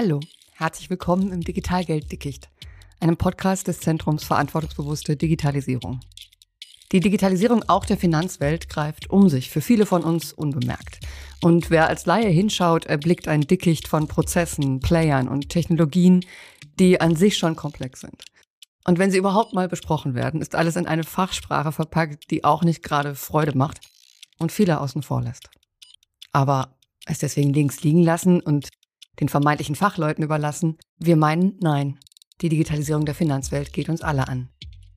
Hallo, herzlich willkommen im Digitalgelddickicht, einem Podcast des Zentrums Verantwortungsbewusste Digitalisierung. Die Digitalisierung auch der Finanzwelt greift um sich, für viele von uns unbemerkt. Und wer als Laie hinschaut, erblickt ein Dickicht von Prozessen, Playern und Technologien, die an sich schon komplex sind. Und wenn sie überhaupt mal besprochen werden, ist alles in eine Fachsprache verpackt, die auch nicht gerade Freude macht und viele außen vor lässt. Aber es deswegen links liegen lassen und den vermeintlichen Fachleuten überlassen, wir meinen, nein, die Digitalisierung der Finanzwelt geht uns alle an.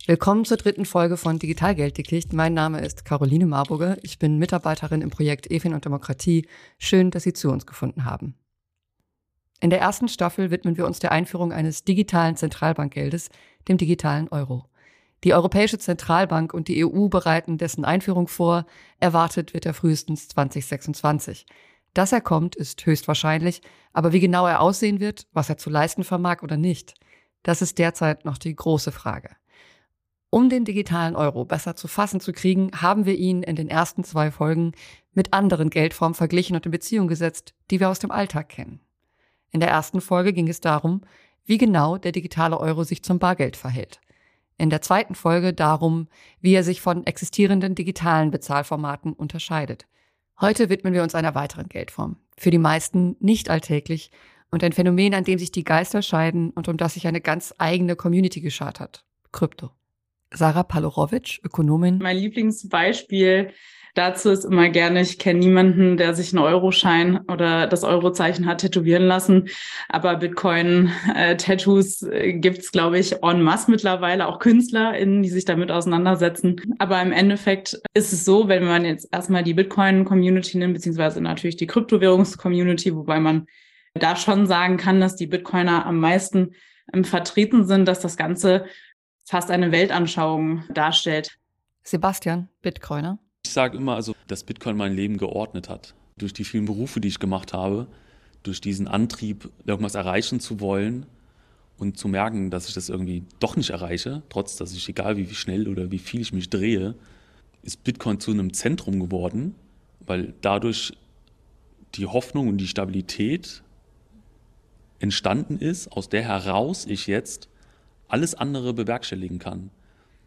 Willkommen zur dritten Folge von Digitalgelddickicht. Mein Name ist Caroline Marburger. Ich bin Mitarbeiterin im Projekt EFIN und Demokratie. Schön, dass Sie zu uns gefunden haben. In der ersten Staffel widmen wir uns der Einführung eines digitalen Zentralbankgeldes, dem digitalen Euro. Die Europäische Zentralbank und die EU bereiten dessen Einführung vor. Erwartet wird er frühestens 2026. Dass er kommt, ist höchstwahrscheinlich, aber wie genau er aussehen wird, was er zu leisten vermag oder nicht, das ist derzeit noch die große Frage. Um den digitalen Euro besser zu fassen zu kriegen, haben wir ihn in den ersten zwei Folgen mit anderen Geldformen verglichen und in Beziehung gesetzt, die wir aus dem Alltag kennen. In der ersten Folge ging es darum, wie genau der digitale Euro sich zum Bargeld verhält. In der zweiten Folge darum, wie er sich von existierenden digitalen Bezahlformaten unterscheidet. Heute widmen wir uns einer weiteren Geldform, für die meisten nicht alltäglich und ein Phänomen, an dem sich die Geister scheiden und um das sich eine ganz eigene Community geschart hat. Krypto. Sarah Palorowitsch, Ökonomin. Mein Lieblingsbeispiel Dazu ist immer gerne, ich kenne niemanden, der sich einen Euroschein oder das Eurozeichen hat tätowieren lassen. Aber Bitcoin-Tattoos äh, gibt's, glaube ich, en masse mittlerweile, auch KünstlerInnen, die sich damit auseinandersetzen. Aber im Endeffekt ist es so, wenn man jetzt erstmal die Bitcoin-Community nimmt, beziehungsweise natürlich die Kryptowährungs-Community, wobei man da schon sagen kann, dass die Bitcoiner am meisten ähm, vertreten sind, dass das Ganze fast eine Weltanschauung darstellt. Sebastian, Bitcoiner. Ich sage immer, also, dass Bitcoin mein Leben geordnet hat. Durch die vielen Berufe, die ich gemacht habe, durch diesen Antrieb, irgendwas erreichen zu wollen und zu merken, dass ich das irgendwie doch nicht erreiche, trotz dass ich, egal wie schnell oder wie viel ich mich drehe, ist Bitcoin zu einem Zentrum geworden, weil dadurch die Hoffnung und die Stabilität entstanden ist, aus der heraus ich jetzt alles andere bewerkstelligen kann.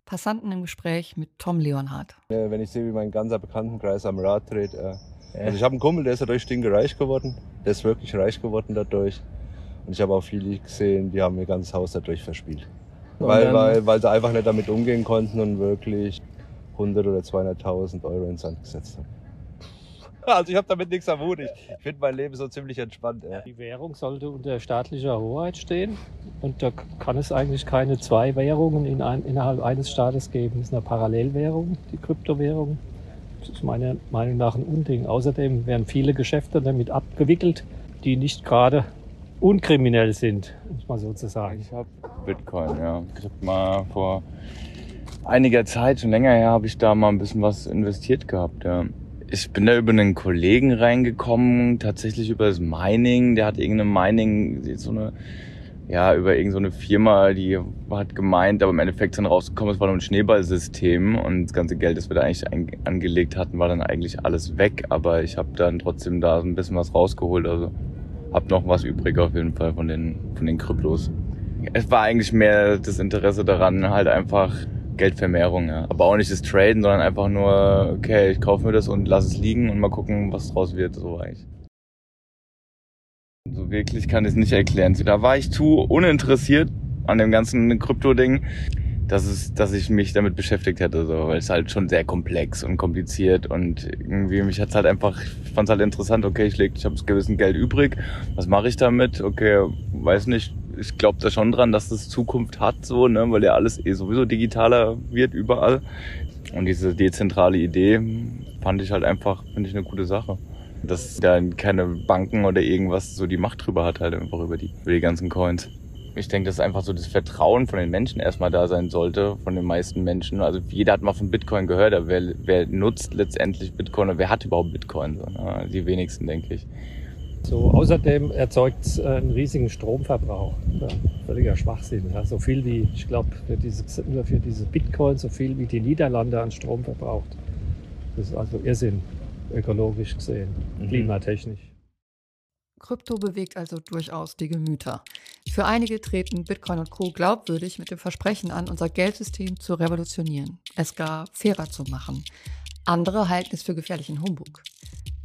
Passanten im Gespräch mit Tom Leonhardt. Wenn ich sehe, wie mein ganzer Bekanntenkreis am Rad dreht. Äh, also ich habe einen Kumpel, der ist dadurch stinkereich geworden. Der ist wirklich reich geworden dadurch. Und ich habe auch viele gesehen, die haben ihr ganzes Haus dadurch verspielt. Weil, weil, weil sie einfach nicht damit umgehen konnten und wirklich 100 oder 200.000 Euro ins Sand gesetzt haben. Also ich habe damit nichts am Hut. Ich finde mein Leben so ziemlich entspannt. Ja. Die Währung sollte unter staatlicher Hoheit stehen. Und da kann es eigentlich keine zwei Währungen in ein, innerhalb eines Staates geben. Das ist eine Parallelwährung, die Kryptowährung. Das ist meiner Meinung nach ein Unding. Außerdem werden viele Geschäfte damit abgewickelt, die nicht gerade unkriminell sind, muss man sozusagen. Ich habe Bitcoin, ja. Ich habe mal vor einiger Zeit, schon länger her, habe ich da mal ein bisschen was investiert gehabt, ja. Ich bin da über einen Kollegen reingekommen, tatsächlich über das Mining. Der hat irgendeine Mining, so eine, ja, über irgendeine Firma, die hat gemeint, aber im Endeffekt dann rausgekommen, es war nur ein Schneeballsystem und das ganze Geld, das wir da eigentlich angelegt hatten, war dann eigentlich alles weg. Aber ich habe dann trotzdem da so ein bisschen was rausgeholt. Also hab noch was übrig auf jeden Fall von den, von den Kryptos. Es war eigentlich mehr das Interesse daran, halt einfach Geldvermehrung, ja. Aber auch nicht das Traden, sondern einfach nur, okay, ich kaufe mir das und lass es liegen und mal gucken, was draus wird, so eigentlich. So wirklich kann ich es nicht erklären. Da war ich zu uninteressiert an dem ganzen Krypto-Ding, dass es, dass ich mich damit beschäftigt hätte, so, weil es halt schon sehr komplex und kompliziert und irgendwie mich hat's halt einfach, ich fand's halt interessant, okay, ich leg, ich habe gewissen Geld übrig, was mache ich damit? Okay, weiß nicht, ich glaube da schon dran, dass das Zukunft hat, so, ne, weil ja alles eh sowieso digitaler wird überall. Und diese dezentrale Idee fand ich halt einfach, finde ich eine gute Sache. Dass da keine Banken oder irgendwas so die Macht drüber hat, halt einfach über die, über die ganzen Coins. Ich denke, dass einfach so das Vertrauen von den Menschen erstmal da sein sollte, von den meisten Menschen. Also jeder hat mal von Bitcoin gehört, aber wer, wer nutzt letztendlich Bitcoin oder wer hat überhaupt Bitcoin? So, ne? Die wenigsten, denke ich. So, außerdem erzeugt es äh, einen riesigen Stromverbrauch. Ja, völliger Schwachsinn. Ja. So viel wie, ich glaube, für diese, nur für diese Bitcoin, so viel wie die Niederlande an Strom verbraucht. Das ist also Irrsinn, ökologisch gesehen, mhm. klimatechnisch. Krypto bewegt also durchaus die Gemüter. Für einige treten Bitcoin und Co. glaubwürdig mit dem Versprechen an, unser Geldsystem zu revolutionieren, es gar fairer zu machen. Andere halten es für gefährlichen Humbug.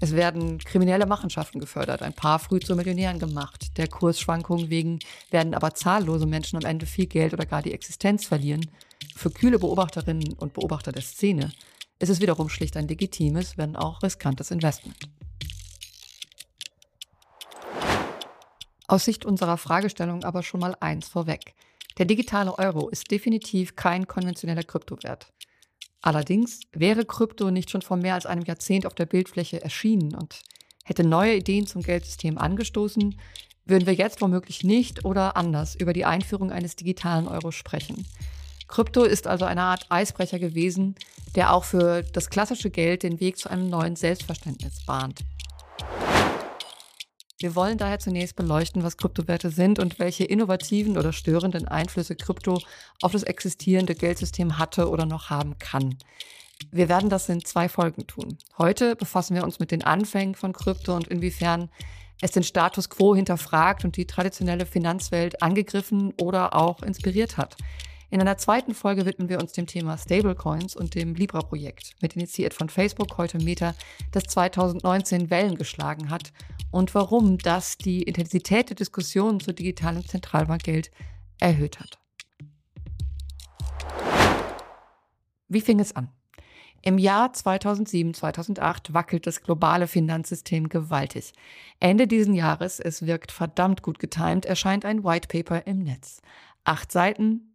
Es werden kriminelle Machenschaften gefördert, ein paar früh zu Millionären gemacht. Der Kursschwankungen wegen werden aber zahllose Menschen am Ende viel Geld oder gar die Existenz verlieren. Für kühle Beobachterinnen und Beobachter der Szene ist es wiederum schlicht ein legitimes, wenn auch riskantes Investment. Aus Sicht unserer Fragestellung aber schon mal eins vorweg. Der digitale Euro ist definitiv kein konventioneller Kryptowert. Allerdings wäre Krypto nicht schon vor mehr als einem Jahrzehnt auf der Bildfläche erschienen und hätte neue Ideen zum Geldsystem angestoßen, würden wir jetzt womöglich nicht oder anders über die Einführung eines digitalen Euro sprechen. Krypto ist also eine Art Eisbrecher gewesen, der auch für das klassische Geld den Weg zu einem neuen Selbstverständnis bahnt. Wir wollen daher zunächst beleuchten, was Kryptowerte sind und welche innovativen oder störenden Einflüsse Krypto auf das existierende Geldsystem hatte oder noch haben kann. Wir werden das in zwei Folgen tun. Heute befassen wir uns mit den Anfängen von Krypto und inwiefern es den Status quo hinterfragt und die traditionelle Finanzwelt angegriffen oder auch inspiriert hat. In einer zweiten Folge widmen wir uns dem Thema Stablecoins und dem Libra-Projekt, mit initiiert von Facebook, heute Meta, das 2019 Wellen geschlagen hat und warum das die Intensität der Diskussion zu digitalem Zentralbankgeld erhöht hat. Wie fing es an? Im Jahr 2007, 2008 wackelt das globale Finanzsystem gewaltig. Ende diesen Jahres, es wirkt verdammt gut getimt, erscheint ein White Paper im Netz. Acht Seiten,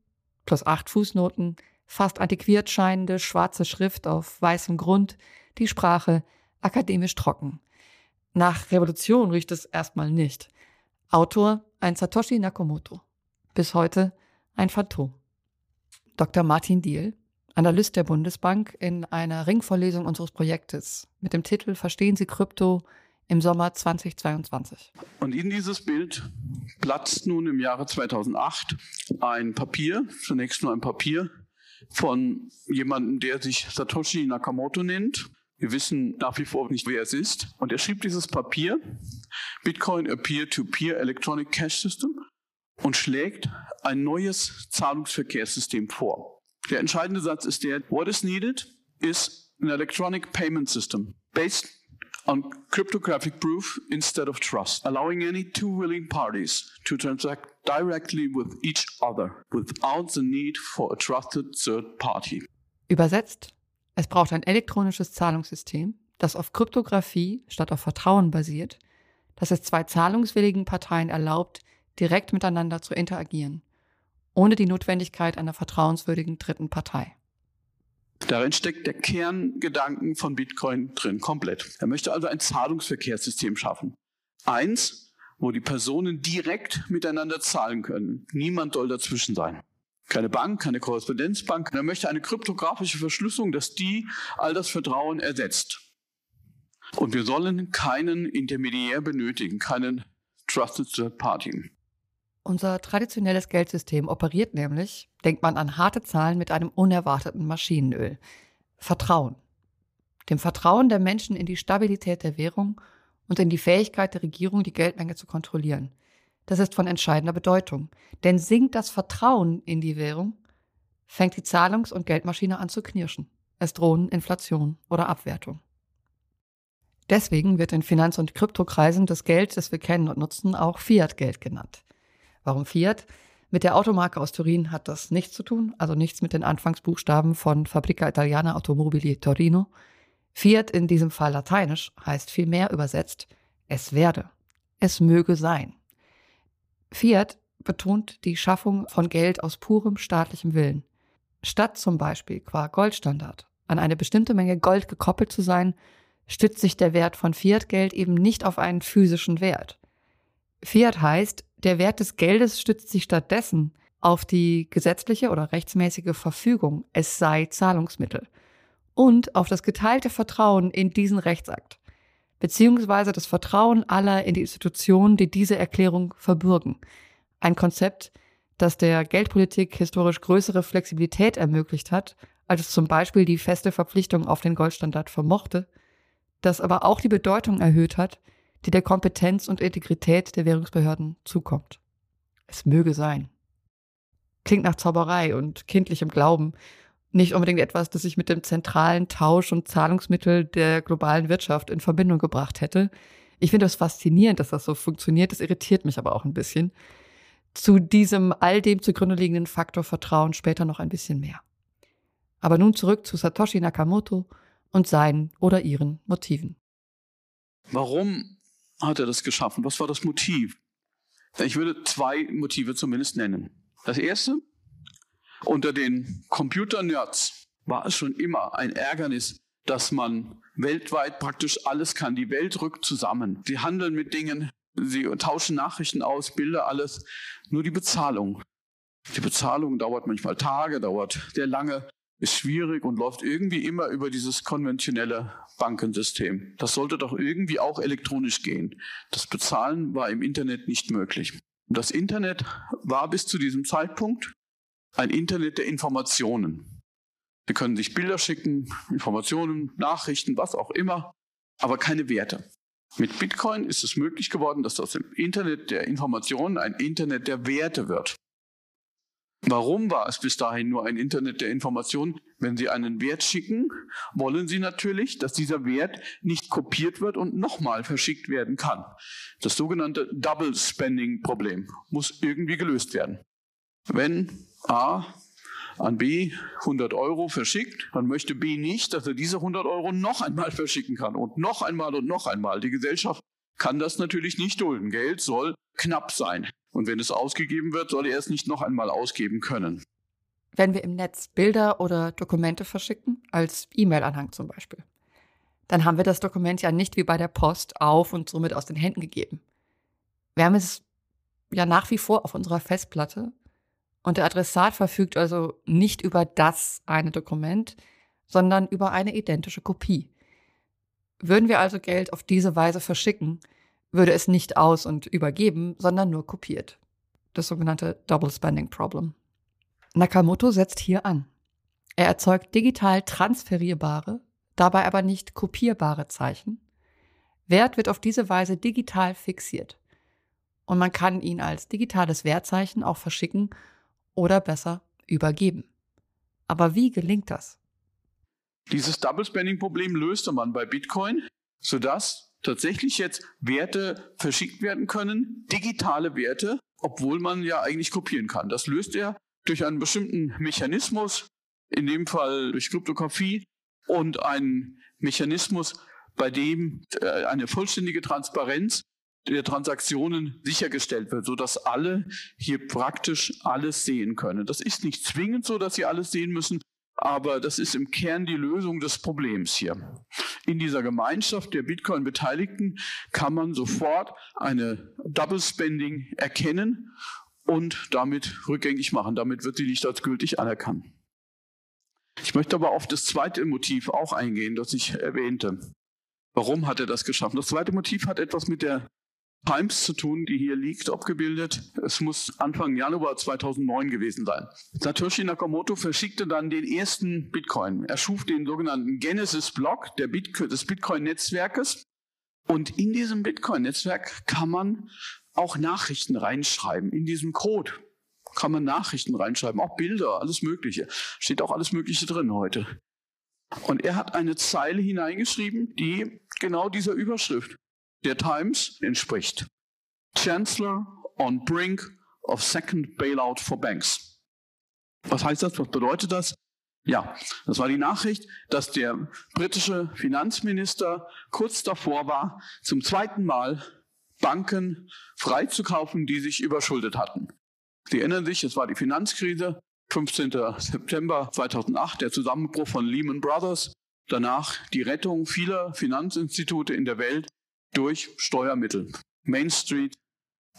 plus acht Fußnoten, fast antiquiert scheinende schwarze Schrift auf weißem Grund, die Sprache akademisch trocken. Nach Revolution riecht es erstmal nicht. Autor ein Satoshi Nakamoto. Bis heute ein Phantom. Dr. Martin Diehl, Analyst der Bundesbank, in einer Ringvorlesung unseres Projektes mit dem Titel Verstehen Sie Krypto im Sommer 2022. Und in dieses Bild platzt nun im Jahre 2008 ein Papier, zunächst nur ein Papier von jemandem, der sich Satoshi Nakamoto nennt. Wir wissen nach wie vor nicht, wer es ist. Und er schrieb dieses Papier, Bitcoin a Peer-to-Peer Electronic Cash System, und schlägt ein neues Zahlungsverkehrssystem vor. Der entscheidende Satz ist der, what is needed is an electronic payment system based on cryptographic proof instead of trust, allowing any two willing parties to transact directly with each other without the need for a trusted third party. Übersetzt, es braucht ein elektronisches Zahlungssystem, das auf Kryptographie statt auf Vertrauen basiert, das es zwei zahlungswilligen Parteien erlaubt, direkt miteinander zu interagieren, ohne die Notwendigkeit einer vertrauenswürdigen dritten Partei. Darin steckt der Kerngedanken von Bitcoin drin, komplett. Er möchte also ein Zahlungsverkehrssystem schaffen. Eins, wo die Personen direkt miteinander zahlen können. Niemand soll dazwischen sein. Keine Bank, keine Korrespondenzbank. Er möchte eine kryptografische Verschlüsselung, dass die all das Vertrauen ersetzt. Und wir sollen keinen Intermediär benötigen, keinen Trusted Third Party. Unser traditionelles Geldsystem operiert nämlich, denkt man an harte Zahlen mit einem unerwarteten Maschinenöl. Vertrauen. Dem Vertrauen der Menschen in die Stabilität der Währung und in die Fähigkeit der Regierung, die Geldmenge zu kontrollieren. Das ist von entscheidender Bedeutung. Denn sinkt das Vertrauen in die Währung, fängt die Zahlungs- und Geldmaschine an zu knirschen. Es drohen Inflation oder Abwertung. Deswegen wird in Finanz- und Kryptokreisen das Geld, das wir kennen und nutzen, auch Fiat-Geld genannt. Warum Fiat? Mit der Automarke aus Turin hat das nichts zu tun, also nichts mit den Anfangsbuchstaben von Fabrica Italiana Automobili Torino. Fiat in diesem Fall lateinisch heißt vielmehr übersetzt, es werde, es möge sein. Fiat betont die Schaffung von Geld aus purem staatlichem Willen. Statt zum Beispiel qua Goldstandard an eine bestimmte Menge Gold gekoppelt zu sein, stützt sich der Wert von Fiat-Geld eben nicht auf einen physischen Wert. Fiat heißt, der Wert des Geldes stützt sich stattdessen auf die gesetzliche oder rechtsmäßige Verfügung, es sei Zahlungsmittel, und auf das geteilte Vertrauen in diesen Rechtsakt, beziehungsweise das Vertrauen aller in die Institutionen, die diese Erklärung verbürgen. Ein Konzept, das der Geldpolitik historisch größere Flexibilität ermöglicht hat, als es zum Beispiel die feste Verpflichtung auf den Goldstandard vermochte, das aber auch die Bedeutung erhöht hat, die der Kompetenz und Integrität der Währungsbehörden zukommt. Es möge sein. Klingt nach Zauberei und kindlichem Glauben, nicht unbedingt etwas, das ich mit dem zentralen Tausch- und Zahlungsmittel der globalen Wirtschaft in Verbindung gebracht hätte. Ich finde es das faszinierend, dass das so funktioniert. Das irritiert mich aber auch ein bisschen. Zu diesem all dem zugrunde liegenden Faktor Vertrauen später noch ein bisschen mehr. Aber nun zurück zu Satoshi Nakamoto und seinen oder ihren Motiven. Warum hat er das geschaffen? Was war das Motiv? Ich würde zwei Motive zumindest nennen. Das erste, unter den Computer-Nerds war es schon immer ein Ärgernis, dass man weltweit praktisch alles kann. Die Welt rückt zusammen. Sie handeln mit Dingen, sie tauschen Nachrichten aus, Bilder, alles. Nur die Bezahlung. Die Bezahlung dauert manchmal Tage, dauert sehr lange, ist schwierig und läuft irgendwie immer über dieses konventionelle Bankensystem. Das sollte doch irgendwie auch elektronisch gehen. Das Bezahlen war im Internet nicht möglich. Und das Internet war bis zu diesem Zeitpunkt ein Internet der Informationen. Sie können sich Bilder schicken, Informationen, Nachrichten, was auch immer, aber keine Werte. Mit Bitcoin ist es möglich geworden, dass aus dem Internet der Informationen ein Internet der Werte wird. Warum war es bis dahin nur ein Internet der Informationen? Wenn Sie einen Wert schicken, wollen Sie natürlich, dass dieser Wert nicht kopiert wird und nochmal verschickt werden kann. Das sogenannte Double Spending Problem muss irgendwie gelöst werden. Wenn A an B 100 Euro verschickt, dann möchte B nicht, dass er diese 100 Euro noch einmal verschicken kann und noch einmal und noch einmal. Die Gesellschaft kann das natürlich nicht dulden. Geld soll knapp sein. Und wenn es ausgegeben wird, soll er es nicht noch einmal ausgeben können. Wenn wir im Netz Bilder oder Dokumente verschicken, als E-Mail-Anhang zum Beispiel, dann haben wir das Dokument ja nicht wie bei der Post auf und somit aus den Händen gegeben. Wir haben es ja nach wie vor auf unserer Festplatte und der Adressat verfügt also nicht über das eine Dokument, sondern über eine identische Kopie. Würden wir also Geld auf diese Weise verschicken, würde es nicht aus- und übergeben, sondern nur kopiert. Das sogenannte Double Spending Problem. Nakamoto setzt hier an. Er erzeugt digital transferierbare, dabei aber nicht kopierbare Zeichen. Wert wird auf diese Weise digital fixiert. Und man kann ihn als digitales Wertzeichen auch verschicken oder besser übergeben. Aber wie gelingt das? Dieses Double Spending Problem löste man bei Bitcoin, sodass tatsächlich jetzt Werte verschickt werden können, digitale Werte, obwohl man ja eigentlich kopieren kann. Das löst er durch einen bestimmten Mechanismus, in dem Fall durch Kryptographie und einen Mechanismus, bei dem äh, eine vollständige Transparenz der Transaktionen sichergestellt wird, sodass alle hier praktisch alles sehen können. Das ist nicht zwingend so, dass sie alles sehen müssen, aber das ist im Kern die Lösung des Problems hier. In dieser Gemeinschaft der Bitcoin-Beteiligten kann man sofort eine Double Spending erkennen und damit rückgängig machen. Damit wird sie nicht als gültig anerkannt. Ich möchte aber auf das zweite Motiv auch eingehen, das ich erwähnte. Warum hat er das geschaffen? Das zweite Motiv hat etwas mit der Times zu tun, die hier liegt, abgebildet. Es muss Anfang Januar 2009 gewesen sein. Satoshi Nakamoto verschickte dann den ersten Bitcoin. Er schuf den sogenannten Genesis-Block Bitcoin, des Bitcoin-Netzwerkes. Und in diesem Bitcoin-Netzwerk kann man auch Nachrichten reinschreiben. In diesem Code kann man Nachrichten reinschreiben, auch Bilder, alles Mögliche. Steht auch alles Mögliche drin heute. Und er hat eine Zeile hineingeschrieben, die genau dieser Überschrift der Times entspricht. Chancellor on brink of second bailout for banks. Was heißt das? Was bedeutet das? Ja, das war die Nachricht, dass der britische Finanzminister kurz davor war, zum zweiten Mal Banken freizukaufen, die sich überschuldet hatten. Sie erinnern sich, es war die Finanzkrise, 15. September 2008, der Zusammenbruch von Lehman Brothers, danach die Rettung vieler Finanzinstitute in der Welt durch Steuermittel. Main Street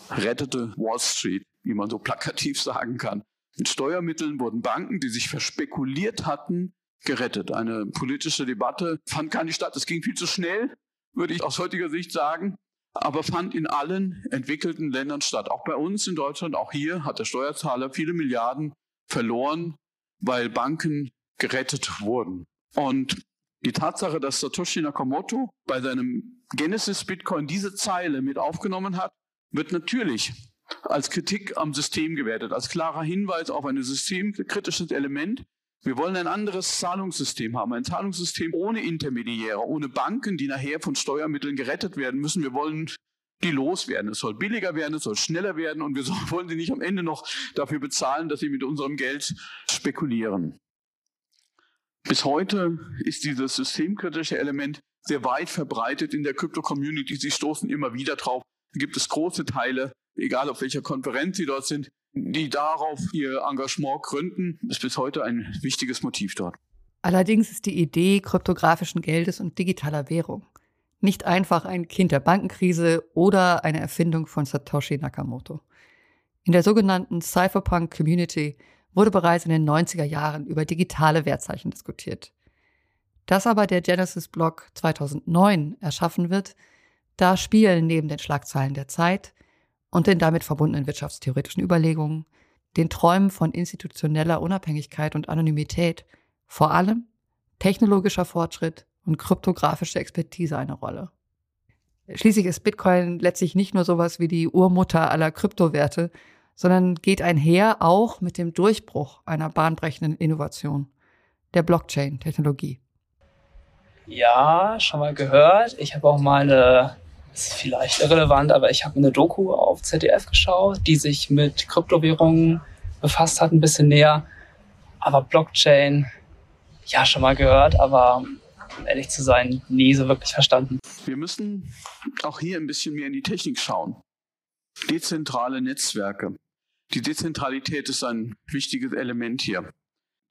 rettete Wall Street, wie man so plakativ sagen kann. Mit Steuermitteln wurden Banken, die sich verspekuliert hatten, gerettet. Eine politische Debatte fand gar nicht statt. Es ging viel zu schnell, würde ich aus heutiger Sicht sagen, aber fand in allen entwickelten Ländern statt. Auch bei uns in Deutschland, auch hier hat der Steuerzahler viele Milliarden verloren, weil Banken gerettet wurden. Und Die Tatsache, dass Satoshi Nakamoto bei seinem Genesis Bitcoin diese Zeile mit aufgenommen hat, wird natürlich als Kritik am System gewertet, als klarer Hinweis auf ein systemkritisches Element. Wir wollen ein anderes Zahlungssystem haben, ein Zahlungssystem ohne Intermediäre, ohne Banken, die nachher von Steuermitteln gerettet werden müssen. Wir wollen die loswerden. Es soll billiger werden, es soll schneller werden und wir wollen sie nicht am Ende noch dafür bezahlen, dass sie mit unserem Geld spekulieren. Bis heute ist dieses systemkritische Element sehr weit verbreitet in der Krypto-Community. Sie stoßen immer wieder drauf. Da gibt es große Teile egal auf welcher Konferenz sie dort sind, die darauf ihr Engagement gründen, ist bis heute ein wichtiges Motiv dort. Allerdings ist die Idee kryptografischen Geldes und digitaler Währung nicht einfach ein Kind der Bankenkrise oder eine Erfindung von Satoshi Nakamoto. In der sogenannten Cypherpunk Community wurde bereits in den 90er Jahren über digitale Wertzeichen diskutiert. Dass aber der Genesis-Block 2009 erschaffen wird, da spielen neben den Schlagzeilen der Zeit und den damit verbundenen wirtschaftstheoretischen Überlegungen, den Träumen von institutioneller Unabhängigkeit und Anonymität, vor allem technologischer Fortschritt und kryptografische Expertise eine Rolle. Schließlich ist Bitcoin letztlich nicht nur sowas wie die Urmutter aller Kryptowerte, sondern geht einher auch mit dem Durchbruch einer bahnbrechenden Innovation, der Blockchain-Technologie. Ja, schon mal gehört. Ich habe auch mal eine ist vielleicht irrelevant, aber ich habe eine Doku auf ZDF geschaut, die sich mit Kryptowährungen befasst hat, ein bisschen näher. Aber Blockchain, ja, schon mal gehört, aber um ehrlich zu sein, nie so wirklich verstanden. Wir müssen auch hier ein bisschen mehr in die Technik schauen. Dezentrale Netzwerke. Die Dezentralität ist ein wichtiges Element hier.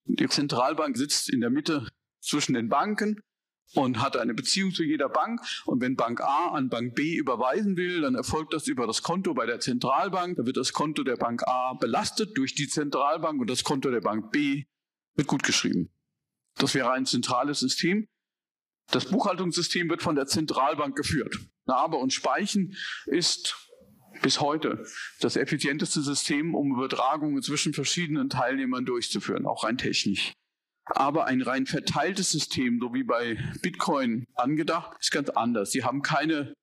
Die Zentralbank sitzt in der Mitte zwischen den Banken und hat eine Beziehung zu jeder Bank. Und wenn Bank A an Bank B überweisen will, dann erfolgt das über das Konto bei der Zentralbank. Da wird das Konto der Bank A belastet durch die Zentralbank und das Konto der Bank B wird gutgeschrieben. Das wäre ein zentrales System. Das Buchhaltungssystem wird von der Zentralbank geführt. Narbe und Speichen ist bis heute das effizienteste System, um Übertragungen zwischen verschiedenen Teilnehmern durchzuführen, auch rein technisch. Aber ein rein verteiltes System, so wie bei Bitcoin angedacht, ist ganz anders. Sie haben keine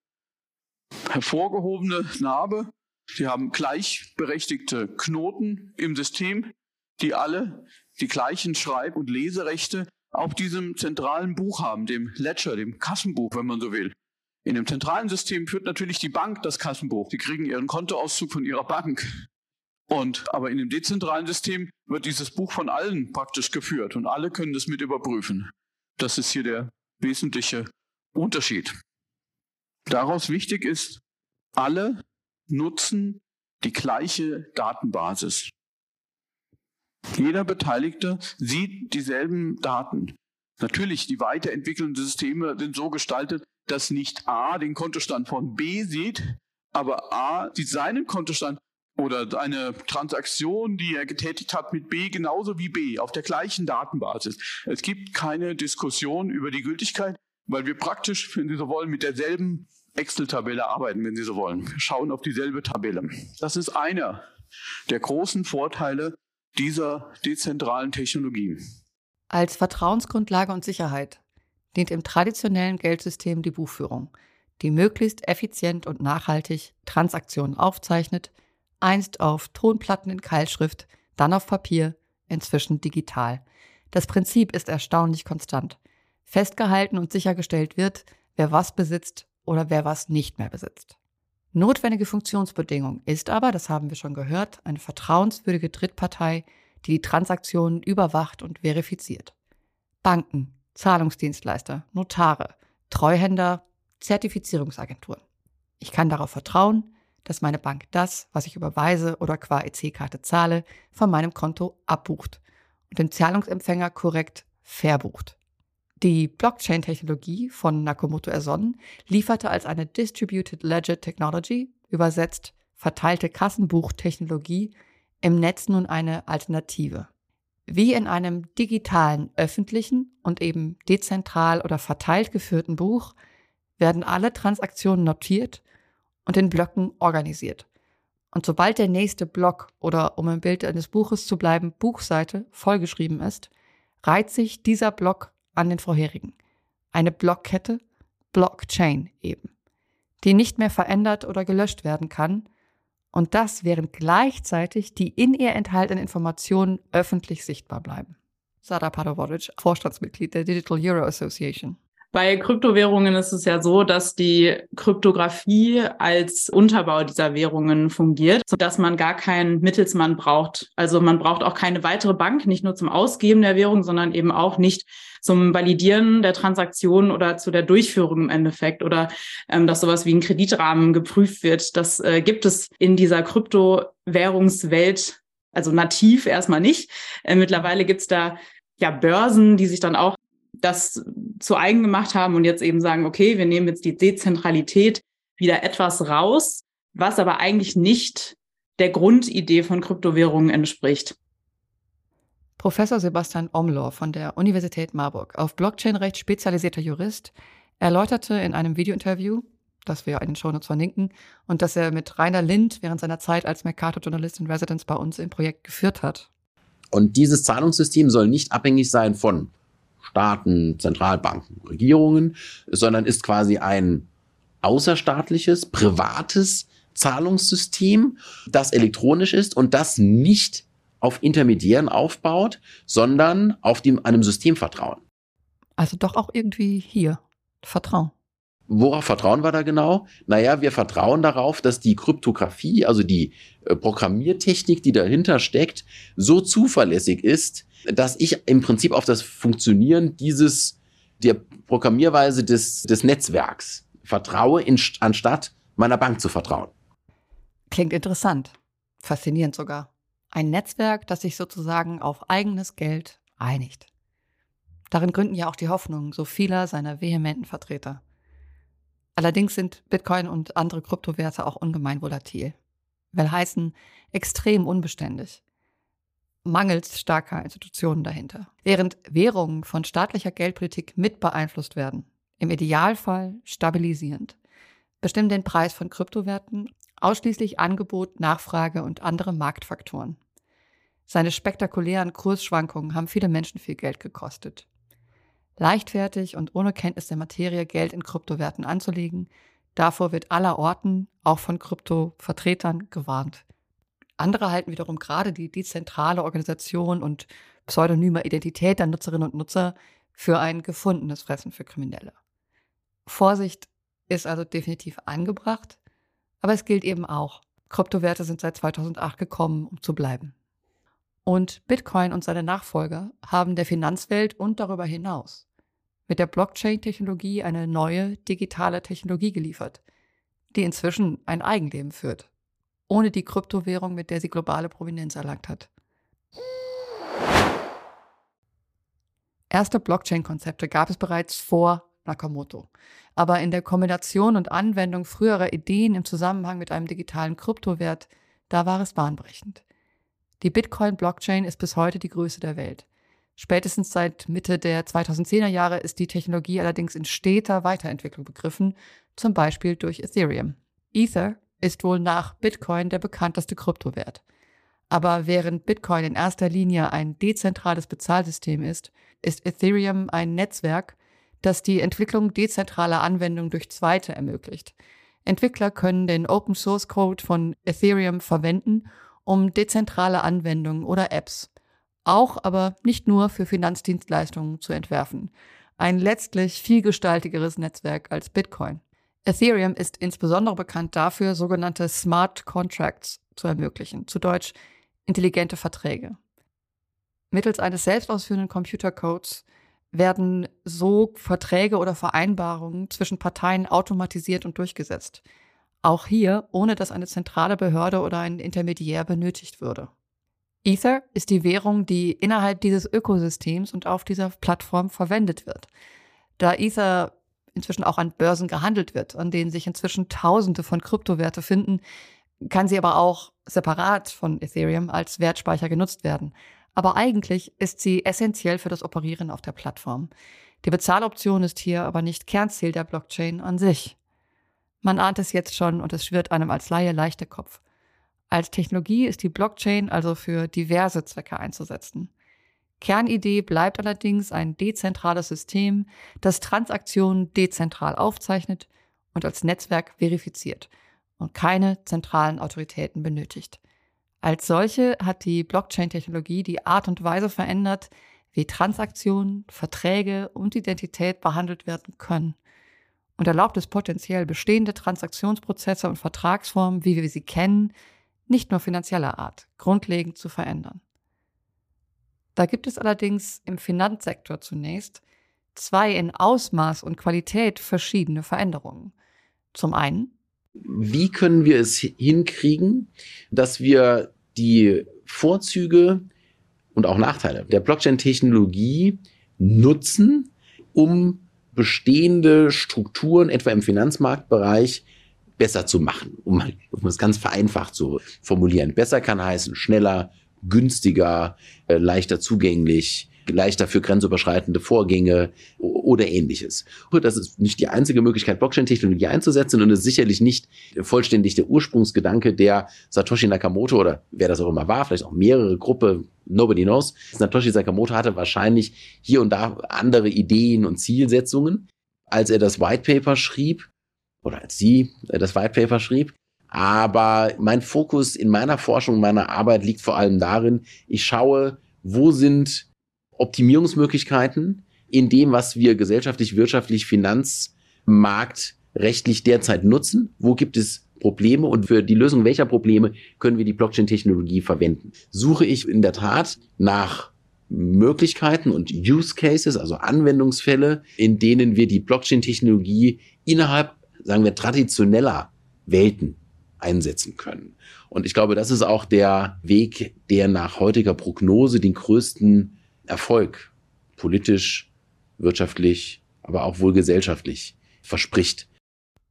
hervorgehobene Narbe. Sie haben gleichberechtigte Knoten im System, die alle die gleichen Schreib- und Leserechte auf diesem zentralen Buch haben, dem Ledger, dem Kassenbuch, wenn man so will. In dem zentralen System führt natürlich die Bank das Kassenbuch. Sie kriegen ihren Kontoauszug von ihrer Bank. Und aber in dem dezentralen System wird dieses Buch von allen praktisch geführt und alle können das mit überprüfen. Das ist hier der wesentliche Unterschied. Daraus wichtig ist, alle nutzen die gleiche Datenbasis. Jeder Beteiligte sieht dieselben Daten. Natürlich, die weiterentwickelnden Systeme sind so gestaltet, dass nicht A den Kontostand von B sieht, aber A sieht seinen Kontostand oder eine Transaktion, die er getätigt hat mit B, genauso wie B, auf der gleichen Datenbasis. Es gibt keine Diskussion über die Gültigkeit, weil wir praktisch, wenn Sie so wollen, mit derselben Excel-Tabelle arbeiten, wenn Sie so wollen. Wir schauen auf dieselbe Tabelle. Das ist einer der großen Vorteile dieser dezentralen Technologie. Als Vertrauensgrundlage und Sicherheit dient im traditionellen Geldsystem die Buchführung, die möglichst effizient und nachhaltig Transaktionen aufzeichnet, einst auf Tonplatten in Keilschrift, dann auf Papier, inzwischen digital. Das Prinzip ist erstaunlich konstant. Festgehalten und sichergestellt wird, wer was besitzt oder wer was nicht mehr besitzt. Notwendige Funktionsbedingung ist aber, das haben wir schon gehört, eine vertrauenswürdige Drittpartei, die die Transaktionen überwacht und verifiziert. Banken, Zahlungsdienstleister, Notare, Treuhänder, Zertifizierungsagenturen. Ich kann darauf vertrauen, dass meine Bank das, was ich überweise oder qua EC-Karte zahle, von meinem Konto abbucht und dem Zahlungsempfänger korrekt verbucht. Die Blockchain-Technologie von Nakamoto ersonnen lieferte als eine Distributed Ledger Technology, übersetzt verteilte Kassenbuchtechnologie, im Netz nun eine Alternative. Wie in einem digitalen, öffentlichen und eben dezentral oder verteilt geführten Buch werden alle Transaktionen notiert und in Blöcken organisiert. Und sobald der nächste Block oder um im Bild eines Buches zu bleiben, Buchseite vollgeschrieben ist, reiht sich dieser Block an den vorherigen. Eine Blockkette, Blockchain eben, die nicht mehr verändert oder gelöscht werden kann. Und das, während gleichzeitig die in ihr enthaltenen Informationen öffentlich sichtbar bleiben. Sada Padovodic, Vorstandsmitglied der Digital Euro Association. Bei Kryptowährungen ist es ja so, dass die Kryptographie als Unterbau dieser Währungen fungiert, sodass man gar keinen Mittelsmann braucht. Also man braucht auch keine weitere Bank, nicht nur zum Ausgeben der Währung, sondern eben auch nicht zum Validieren der Transaktion oder zu der Durchführung im Endeffekt oder ähm, dass sowas wie ein Kreditrahmen geprüft wird. Das äh, gibt es in dieser Kryptowährungswelt also nativ erstmal nicht. Äh, mittlerweile gibt's da ja Börsen, die sich dann auch das zu eigen gemacht haben und jetzt eben sagen, okay, wir nehmen jetzt die Dezentralität wieder etwas raus, was aber eigentlich nicht der Grundidee von Kryptowährungen entspricht. Professor Sebastian Omlor von der Universität Marburg, auf Blockchain-Recht spezialisierter Jurist, erläuterte in einem Videointerview, das wir in den Shownotes verlinken, und das er mit Rainer Lind während seiner Zeit als Mercator-Journalist in Residence bei uns im Projekt geführt hat. Und dieses Zahlungssystem soll nicht abhängig sein von Staaten, Zentralbanken, Regierungen, sondern ist quasi ein außerstaatliches, privates Zahlungssystem, das elektronisch ist und das nicht auf Intermediären aufbaut, sondern auf dem, einem Systemvertrauen. Also doch auch irgendwie hier Vertrauen. Worauf vertrauen wir da genau? Naja, wir vertrauen darauf, dass die Kryptographie, also die äh, Programmiertechnik, die dahinter steckt, so zuverlässig ist, dass ich im Prinzip auf das Funktionieren dieses, der Programmierweise des, des Netzwerks vertraue, in, anstatt meiner Bank zu vertrauen. Klingt interessant. Faszinierend sogar. Ein Netzwerk, das sich sozusagen auf eigenes Geld einigt. Darin gründen ja auch die Hoffnungen so vieler seiner vehementen Vertreter. Allerdings sind Bitcoin und andere Kryptowerte auch ungemein volatil. Will heißen, extrem unbeständig mangels starker Institutionen dahinter. Während Währungen von staatlicher Geldpolitik mit beeinflusst werden, im Idealfall stabilisierend, bestimmen den Preis von Kryptowerten ausschließlich Angebot, Nachfrage und andere Marktfaktoren. Seine spektakulären Kursschwankungen haben viele Menschen viel Geld gekostet. Leichtfertig und ohne Kenntnis der Materie Geld in Kryptowerten anzulegen, davor wird aller Orten, auch von Kryptovertretern, gewarnt. Andere halten wiederum gerade die dezentrale Organisation und pseudonyme Identität der Nutzerinnen und Nutzer für ein gefundenes Fressen für Kriminelle. Vorsicht ist also definitiv angebracht, aber es gilt eben auch, Kryptowerte sind seit 2008 gekommen, um zu bleiben. Und Bitcoin und seine Nachfolger haben der Finanzwelt und darüber hinaus mit der Blockchain-Technologie eine neue digitale Technologie geliefert, die inzwischen ein Eigenleben führt ohne die Kryptowährung, mit der sie globale Prominenz erlangt hat. Erste Blockchain-Konzepte gab es bereits vor Nakamoto. Aber in der Kombination und Anwendung früherer Ideen im Zusammenhang mit einem digitalen Kryptowert, da war es bahnbrechend. Die Bitcoin-Blockchain ist bis heute die größte der Welt. Spätestens seit Mitte der 2010er Jahre ist die Technologie allerdings in steter Weiterentwicklung begriffen, zum Beispiel durch Ethereum. Ether ist wohl nach Bitcoin der bekannteste Kryptowert. Aber während Bitcoin in erster Linie ein dezentrales Bezahlsystem ist, ist Ethereum ein Netzwerk, das die Entwicklung dezentraler Anwendungen durch Zweite ermöglicht. Entwickler können den Open Source Code von Ethereum verwenden, um dezentrale Anwendungen oder Apps, auch aber nicht nur für Finanzdienstleistungen zu entwerfen. Ein letztlich vielgestaltigeres Netzwerk als Bitcoin. Ethereum ist insbesondere bekannt dafür, sogenannte Smart Contracts zu ermöglichen, zu Deutsch intelligente Verträge. Mittels eines selbstausführenden Computercodes werden so Verträge oder Vereinbarungen zwischen Parteien automatisiert und durchgesetzt. Auch hier, ohne dass eine zentrale Behörde oder ein Intermediär benötigt würde. Ether ist die Währung, die innerhalb dieses Ökosystems und auf dieser Plattform verwendet wird. Da Ether inzwischen auch an Börsen gehandelt wird, an denen sich inzwischen Tausende von Kryptowerte finden, kann sie aber auch separat von Ethereum als Wertspeicher genutzt werden. Aber eigentlich ist sie essentiell für das Operieren auf der Plattform. Die Bezahloption ist hier aber nicht Kernziel der Blockchain an sich. Man ahnt es jetzt schon und es schwirrt einem als Laie leicht Kopf. Als Technologie ist die Blockchain also für diverse Zwecke einzusetzen. Kernidee bleibt allerdings ein dezentrales System, das Transaktionen dezentral aufzeichnet und als Netzwerk verifiziert und keine zentralen Autoritäten benötigt. Als solche hat die Blockchain-Technologie die Art und Weise verändert, wie Transaktionen, Verträge und Identität behandelt werden können und erlaubt es potenziell bestehende Transaktionsprozesse und Vertragsformen, wie wir sie kennen, nicht nur finanzieller Art, grundlegend zu verändern. Da gibt es allerdings im Finanzsektor zunächst zwei in Ausmaß und Qualität verschiedene Veränderungen. Zum einen wie können wir es hinkriegen, dass wir die Vorzüge und auch Nachteile der Blockchain-Technologie nutzen, um bestehende Strukturen, etwa im Finanzmarktbereich, besser zu machen, um, um es ganz vereinfacht zu formulieren. Besser kann heißen schneller, günstiger, äh, leichter zugänglich, leichter für grenzüberschreitende Vorgänge oder ähnliches. Das ist nicht die einzige Möglichkeit, Blockchain-Technologie einzusetzen und ist sicherlich nicht vollständig der Ursprungsgedanke der Satoshi Nakamoto oder wer das auch immer war, vielleicht auch mehrere Gruppe, nobody knows. Satoshi Nakamoto hatte wahrscheinlich hier und da andere Ideen und Zielsetzungen, als er das White Paper schrieb oder als sie das White Paper schrieb. Aber mein Fokus in meiner Forschung, meiner Arbeit liegt vor allem darin, ich schaue, wo sind Optimierungsmöglichkeiten in dem, was wir gesellschaftlich, wirtschaftlich, finanzmarktrechtlich derzeit nutzen? Wo gibt es Probleme und für die Lösung welcher Probleme können wir die Blockchain-Technologie verwenden? Suche ich in der Tat nach Möglichkeiten und Use Cases, also Anwendungsfälle, in denen wir die Blockchain-Technologie innerhalb, sagen wir, traditioneller Welten einsetzen können. Und ich glaube, das ist auch der Weg, der nach heutiger Prognose den größten Erfolg politisch, wirtschaftlich, aber auch wohl gesellschaftlich verspricht.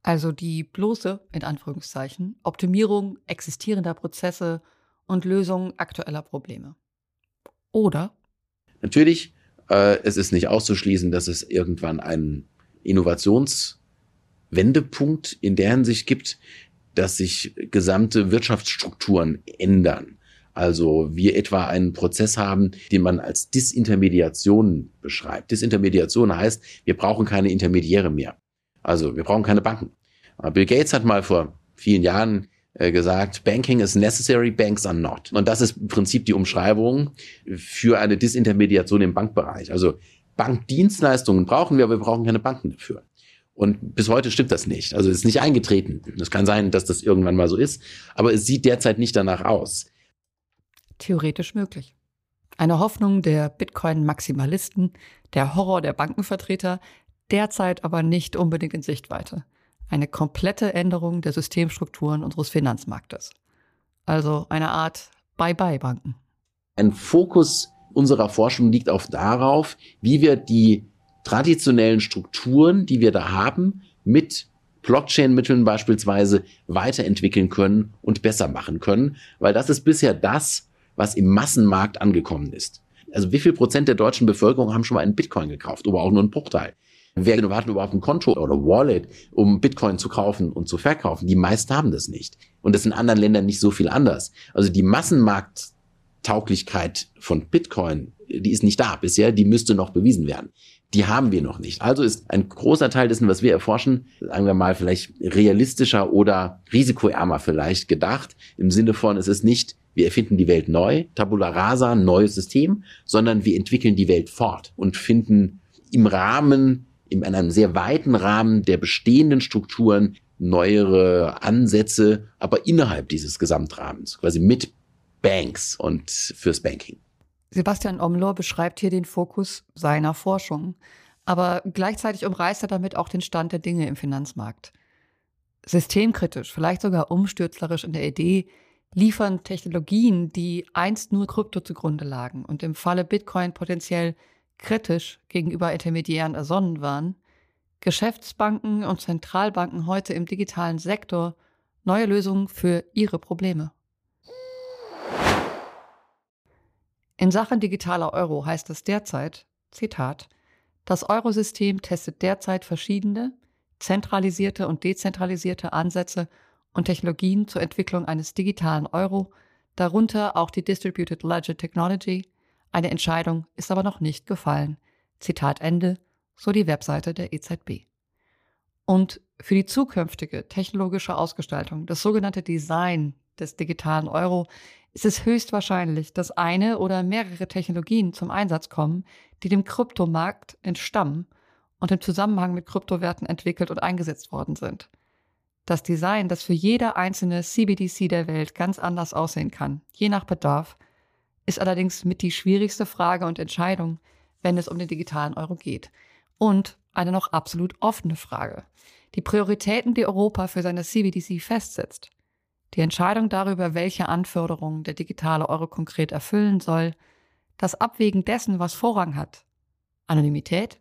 Also die bloße, in Anführungszeichen, Optimierung existierender Prozesse und Lösung aktueller Probleme. Oder? Natürlich, äh, es ist nicht auszuschließen, dass es irgendwann einen Innovationswendepunkt in der Hinsicht gibt, dass sich gesamte Wirtschaftsstrukturen ändern. Also wir etwa einen Prozess haben, den man als Disintermediation beschreibt. Disintermediation heißt, wir brauchen keine Intermediäre mehr. Also wir brauchen keine Banken. Bill Gates hat mal vor vielen Jahren äh, gesagt, Banking is necessary, banks are not. Und das ist im Prinzip die Umschreibung für eine Disintermediation im Bankbereich. Also Bankdienstleistungen brauchen wir, aber wir brauchen keine Banken dafür. Und bis heute stimmt das nicht. Also es ist nicht eingetreten. Es kann sein, dass das irgendwann mal so ist, aber es sieht derzeit nicht danach aus theoretisch möglich. Eine Hoffnung der Bitcoin-Maximalisten, der Horror der Bankenvertreter, derzeit aber nicht unbedingt in Sichtweite. Eine komplette Änderung der Systemstrukturen unseres Finanzmarktes. Also eine Art Bye-bye-Banken. Ein Fokus unserer Forschung liegt auf darauf, wie wir die traditionellen Strukturen, die wir da haben, mit Blockchain-Mitteln beispielsweise weiterentwickeln können und besser machen können, weil das ist bisher das, was im Massenmarkt angekommen ist. Also wie viel Prozent der deutschen Bevölkerung haben schon mal einen Bitcoin gekauft, aber auch nur einen Bruchteil? Wer hat überhaupt ein Konto oder Wallet, um Bitcoin zu kaufen und zu verkaufen? Die meisten haben das nicht. Und das ist in anderen Ländern nicht so viel anders. Also die Massenmarkttauglichkeit von Bitcoin, die ist nicht da bisher, die müsste noch bewiesen werden. Die haben wir noch nicht. Also ist ein großer Teil dessen, was wir erforschen, sagen wir mal vielleicht realistischer oder risikoärmer vielleicht gedacht. Im Sinne von, es ist nicht wir erfinden die Welt neu, Tabula rasa, neues System, sondern wir entwickeln die Welt fort und finden im Rahmen, in einem sehr weiten Rahmen der bestehenden Strukturen neuere Ansätze, aber innerhalb dieses Gesamtrahmens, quasi mit Banks und fürs Banking. Sebastian Omlor beschreibt hier den Fokus seiner Forschung, aber gleichzeitig umreißt er damit auch den Stand der Dinge im Finanzmarkt. Systemkritisch, vielleicht sogar umstürzlerisch in der Idee, liefern Technologien, die einst nur Krypto zugrunde lagen und im Falle Bitcoin potenziell kritisch gegenüber Intermediären ersonnen waren, Geschäftsbanken und Zentralbanken heute im digitalen Sektor neue Lösungen für ihre Probleme. In Sachen digitaler Euro heißt es derzeit, Zitat, das Eurosystem testet derzeit verschiedene, zentralisierte und dezentralisierte Ansätze und Technologien zur Entwicklung eines digitalen Euro, darunter auch die Distributed Ledger Technology, Eine Entscheidung ist aber noch nicht gefallen. Zitat Ende, so die Webseite der EZB. Und für die zukünftige technologische Ausgestaltung, das sogenannte Design des digitalen Euro, ist es höchstwahrscheinlich, dass eine oder mehrere Technologien zum Einsatz kommen, die dem Kryptomarkt entstammen und im Zusammenhang mit Kryptowerten entwickelt und eingesetzt worden sind. Das Design, das für jede einzelne CBDC der Welt ganz anders aussehen kann, je nach Bedarf, ist allerdings mit die schwierigste Frage und Entscheidung, wenn es um den digitalen Euro geht. Und eine noch absolut offene Frage. Die Prioritäten, die Europa für seine CBDC festsetzt. Die Entscheidung darüber, welche Anforderungen der digitale Euro konkret erfüllen soll. Das Abwägen dessen, was Vorrang hat. Anonymität?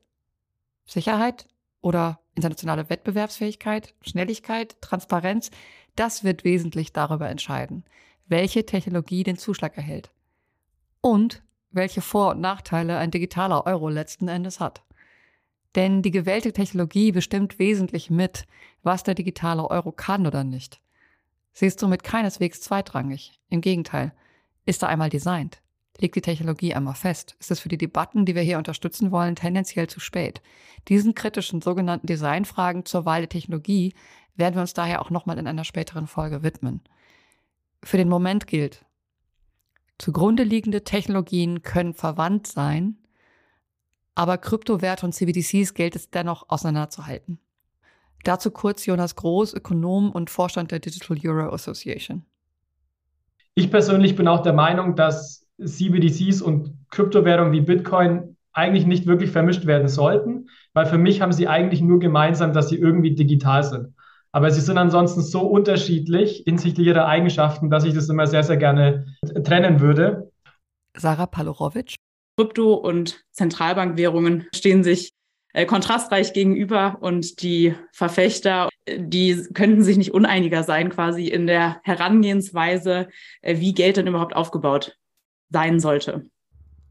Sicherheit? Oder internationale Wettbewerbsfähigkeit, Schnelligkeit, Transparenz? Das wird wesentlich darüber entscheiden, welche Technologie den Zuschlag erhält. Und welche Vor- und Nachteile ein digitaler Euro letzten Endes hat. Denn die gewählte Technologie bestimmt wesentlich mit, was der digitale Euro kann oder nicht. Sie ist somit keineswegs zweitrangig. Im Gegenteil, ist er einmal designt, liegt die Technologie einmal fest, ist es für die Debatten, die wir hier unterstützen wollen, tendenziell zu spät. Diesen kritischen sogenannten Designfragen zur Wahl der Technologie werden wir uns daher auch nochmal in einer späteren Folge widmen. Für den Moment gilt, zugrunde liegende Technologien können verwandt sein, aber Kryptowerte und CBDCs gilt es dennoch auseinanderzuhalten. Dazu kurz Jonas Groß, Ökonom und Vorstand der Digital Euro Association. Ich persönlich bin auch der Meinung, dass CBDCs und Kryptowährungen wie Bitcoin eigentlich nicht wirklich vermischt werden sollten, weil für mich haben sie eigentlich nur gemeinsam, dass sie irgendwie digital sind. Aber sie sind ansonsten so unterschiedlich hinsichtlich ihrer Eigenschaften, dass ich das immer sehr, sehr gerne trennen würde. Sarah Palorowitsch. Krypto- und Zentralbankwährungen stehen sich äh, kontrastreich gegenüber und die Verfechter, die könnten sich nicht uneiniger sein quasi in der Herangehensweise, äh, wie Geld denn überhaupt aufgebaut sein sollte.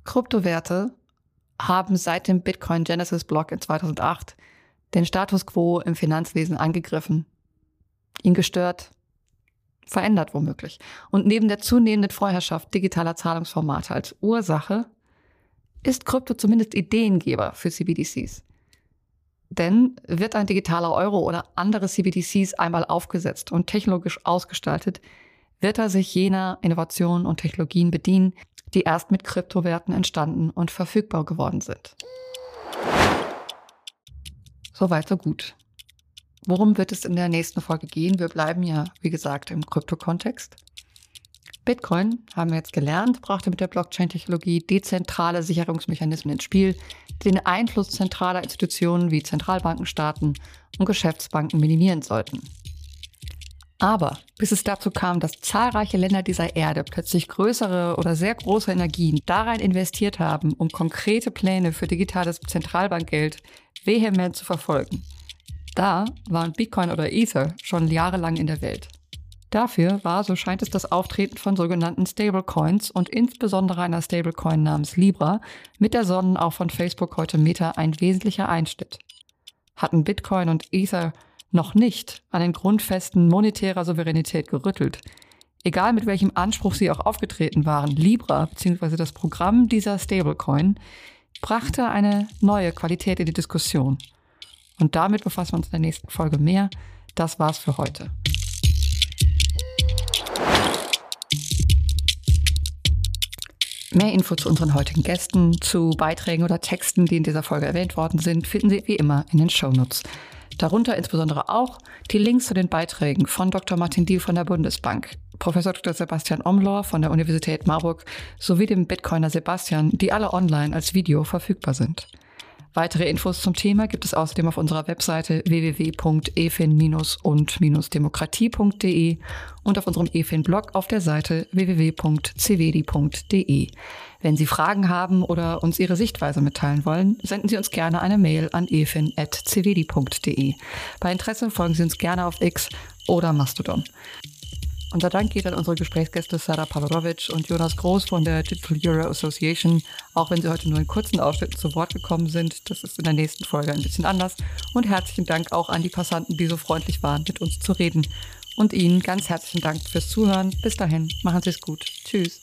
Kryptowerte haben seit dem Bitcoin Genesis Block in 2008 den Status quo im Finanzwesen angegriffen, ihn gestört, verändert womöglich. Und neben der zunehmenden Vorherrschaft digitaler Zahlungsformate als Ursache ist Krypto zumindest Ideengeber für CBDCs. Denn wird ein digitaler Euro oder andere CBDCs einmal aufgesetzt und technologisch ausgestaltet, wird er sich jener Innovationen und Technologien bedienen, die erst mit Kryptowerten entstanden und verfügbar geworden sind. Soweit, so gut. Worum wird es in der nächsten Folge gehen? Wir bleiben ja, wie gesagt, im Krypto-Kontext. Bitcoin, haben wir jetzt gelernt, brachte mit der Blockchain-Technologie dezentrale Sicherungsmechanismen ins Spiel, die den Einfluss zentraler Institutionen wie Zentralbankenstaaten und Geschäftsbanken minimieren sollten. Aber bis es dazu kam, dass zahlreiche Länder dieser Erde plötzlich größere oder sehr große Energien darein investiert haben, um konkrete Pläne für digitales Zentralbankgeld vehement zu verfolgen, da waren Bitcoin oder Ether schon jahrelang in der Welt. Dafür war, so scheint es, das Auftreten von sogenannten Stablecoins und insbesondere einer Stablecoin namens Libra mit der Sonnen auch von Facebook heute Meta ein wesentlicher Einschnitt. Hatten Bitcoin und Ether noch nicht an den Grundfesten monetärer Souveränität gerüttelt, egal mit welchem Anspruch sie auch aufgetreten waren, Libra bzw. das Programm dieser Stablecoin brachte eine neue Qualität in die Diskussion. Und damit befassen wir uns in der nächsten Folge mehr. Das war's für heute. Mehr Info zu unseren heutigen Gästen, zu Beiträgen oder Texten, die in dieser Folge erwähnt worden sind, finden Sie wie immer in den Shownotes. Darunter insbesondere auch die Links zu den Beiträgen von Dr. Martin Diel von der Bundesbank, Professor Dr. Sebastian Omlor von der Universität Marburg sowie dem Bitcoiner Sebastian, die alle online als Video verfügbar sind. Weitere Infos zum Thema gibt es außerdem auf unserer Webseite www.efin-und-demokratie.de und auf unserem EFIN-Blog auf der Seite www.cvedi.de. Wenn Sie Fragen haben oder uns Ihre Sichtweise mitteilen wollen, senden Sie uns gerne eine Mail an efin.cvedi.de. Bei Interesse folgen Sie uns gerne auf X oder Mastodon. Unser Dank geht an unsere Gesprächsgäste Sarah Pavlovic und Jonas Groß von der Digital Euro Association, auch wenn sie heute nur in kurzen Ausschnitten zu Wort gekommen sind. Das ist in der nächsten Folge ein bisschen anders. Und herzlichen Dank auch an die Passanten, die so freundlich waren, mit uns zu reden. Und Ihnen ganz herzlichen Dank fürs Zuhören. Bis dahin, machen Sie es gut. Tschüss.